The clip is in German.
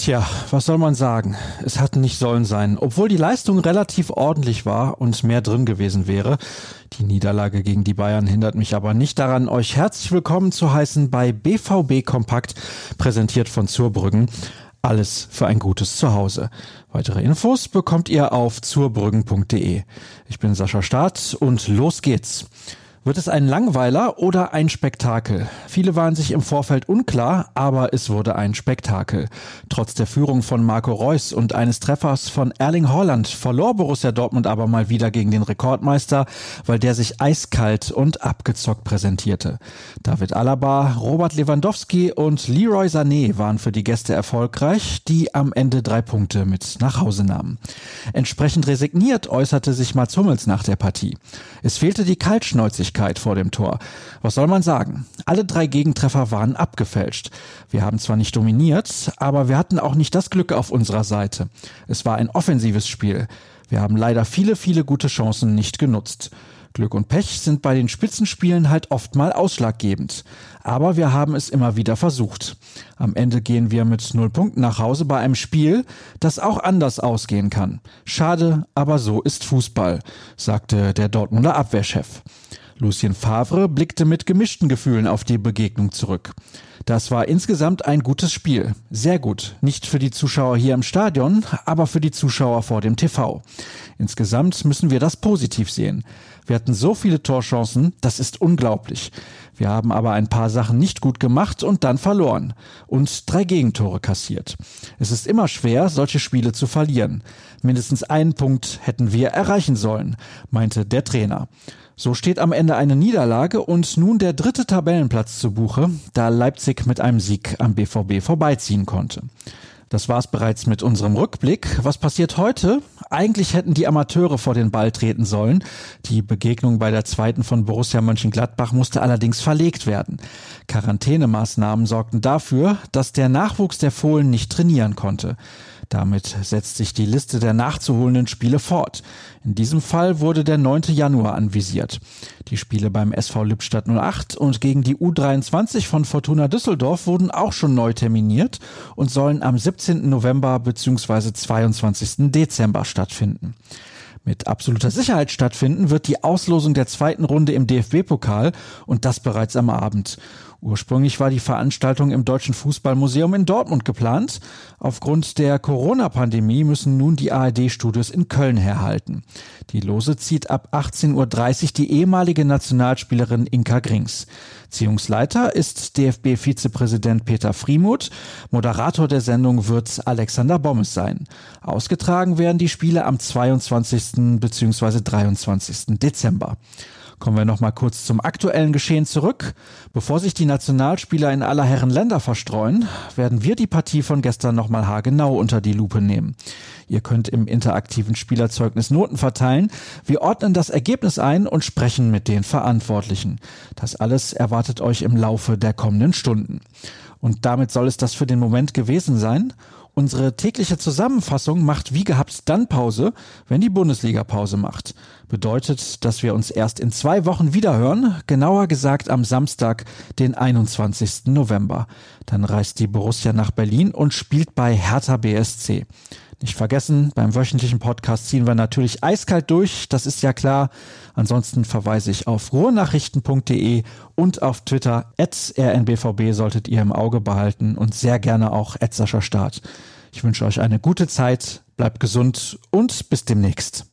Tja, was soll man sagen? Es hat nicht sollen sein. Obwohl die Leistung relativ ordentlich war und mehr drin gewesen wäre. Die Niederlage gegen die Bayern hindert mich aber nicht daran, euch herzlich willkommen zu heißen bei BVB Kompakt, präsentiert von Zurbrüggen. Alles für ein gutes Zuhause. Weitere Infos bekommt ihr auf zurbrüggen.de. Ich bin Sascha Staat und los geht's. Wird es ein Langweiler oder ein Spektakel? Viele waren sich im Vorfeld unklar, aber es wurde ein Spektakel. Trotz der Führung von Marco Reus und eines Treffers von Erling Holland verlor Borussia Dortmund aber mal wieder gegen den Rekordmeister, weil der sich eiskalt und abgezockt präsentierte. David Alaba, Robert Lewandowski und Leroy Sané waren für die Gäste erfolgreich, die am Ende drei Punkte mit nach Hause nahmen. Entsprechend resigniert äußerte sich Mats Hummels nach der Partie. Es fehlte die Kaltschnäuzigkeit Ungenauigkeit vor dem Tor. Was soll man sagen? Alle drei Gegentreffer waren abgefälscht. Wir haben zwar nicht dominiert, aber wir hatten auch nicht das Glück auf unserer Seite. Es war ein offensives Spiel. Wir haben leider viele, viele gute Chancen nicht genutzt. Glück und Pech sind bei den Spitzenspielen halt oft mal ausschlaggebend. Aber wir haben es immer wieder versucht. Am Ende gehen wir mit null Punkten nach Hause bei einem Spiel, das auch anders ausgehen kann. Schade, aber so ist Fußball, sagte der Dortmunder Abwehrchef. Lucien Favre blickte mit gemischten Gefühlen auf die Begegnung zurück. Das war insgesamt ein gutes Spiel. Sehr gut. Nicht für die Zuschauer hier im Stadion, aber für die Zuschauer vor dem TV. Insgesamt müssen wir das positiv sehen. Wir hatten so viele Torchancen, das ist unglaublich. Wir haben aber ein paar Sachen nicht gut gemacht und dann verloren. Und drei Gegentore kassiert. Es ist immer schwer, solche Spiele zu verlieren. Mindestens einen Punkt hätten wir erreichen sollen, meinte der Trainer. So steht am Ende eine Niederlage und nun der dritte Tabellenplatz zu Buche, da Leipzig mit einem Sieg am BVB vorbeiziehen konnte. Das war's bereits mit unserem Rückblick. Was passiert heute? Eigentlich hätten die Amateure vor den Ball treten sollen. Die Begegnung bei der zweiten von Borussia Mönchengladbach musste allerdings verlegt werden. Quarantänemaßnahmen sorgten dafür, dass der Nachwuchs der Fohlen nicht trainieren konnte. Damit setzt sich die Liste der nachzuholenden Spiele fort. In diesem Fall wurde der 9. Januar anvisiert. Die Spiele beim SV Lippstadt 08 und gegen die U23 von Fortuna Düsseldorf wurden auch schon neu terminiert und sollen am 17. November bzw. 22. Dezember stattfinden. Mit absoluter Sicherheit stattfinden wird die Auslosung der zweiten Runde im DFB-Pokal und das bereits am Abend. Ursprünglich war die Veranstaltung im Deutschen Fußballmuseum in Dortmund geplant. Aufgrund der Corona-Pandemie müssen nun die ARD-Studios in Köln herhalten. Die Lose zieht ab 18.30 Uhr die ehemalige Nationalspielerin Inka Grings. Ziehungsleiter ist DFB-Vizepräsident Peter Friemuth. Moderator der Sendung wird Alexander Bommes sein. Ausgetragen werden die Spiele am 22. bzw. 23. Dezember. Kommen wir noch mal kurz zum aktuellen Geschehen zurück. Bevor sich die Nationalspieler in aller Herren Länder verstreuen, werden wir die Partie von gestern noch mal haargenau unter die Lupe nehmen. Ihr könnt im interaktiven Spielerzeugnis Noten verteilen. Wir ordnen das Ergebnis ein und sprechen mit den Verantwortlichen. Das alles erwartet euch im Laufe der kommenden Stunden. Und damit soll es das für den Moment gewesen sein. Unsere tägliche Zusammenfassung macht wie gehabt dann Pause, wenn die Bundesliga Pause macht. Bedeutet, dass wir uns erst in zwei Wochen wiederhören, genauer gesagt am Samstag, den 21. November. Dann reist die Borussia nach Berlin und spielt bei Hertha BSC. Nicht vergessen, beim wöchentlichen Podcast ziehen wir natürlich eiskalt durch, das ist ja klar. Ansonsten verweise ich auf ruhrnachrichten.de und auf Twitter rnbvb solltet ihr im Auge behalten und sehr gerne auch Sascha Start. Ich wünsche euch eine gute Zeit, bleibt gesund und bis demnächst.